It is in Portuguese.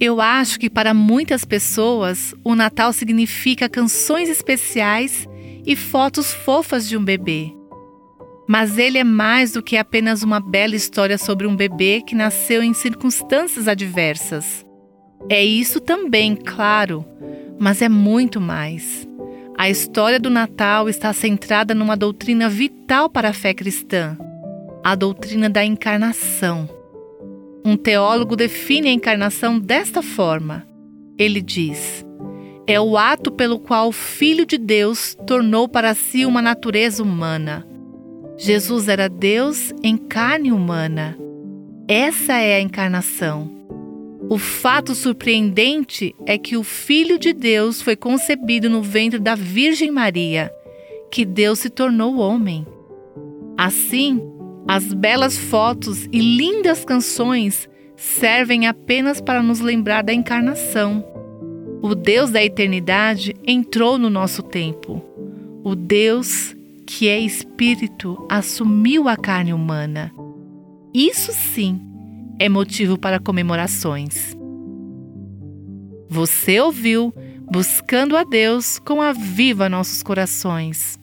Eu acho que para muitas pessoas o Natal significa canções especiais e fotos fofas de um bebê. Mas ele é mais do que apenas uma bela história sobre um bebê que nasceu em circunstâncias adversas. É isso também, claro, mas é muito mais. A história do Natal está centrada numa doutrina vital para a fé cristã, a doutrina da encarnação. Um teólogo define a encarnação desta forma. Ele diz: é o ato pelo qual o Filho de Deus tornou para si uma natureza humana. Jesus era Deus em carne humana. Essa é a encarnação. O fato surpreendente é que o Filho de Deus foi concebido no ventre da Virgem Maria, que Deus se tornou homem. Assim, as belas fotos e lindas canções servem apenas para nos lembrar da encarnação. O Deus da eternidade entrou no nosso tempo. O Deus que é espírito assumiu a carne humana. Isso sim é motivo para comemorações. Você ouviu Buscando a Deus com a Viva Nossos Corações.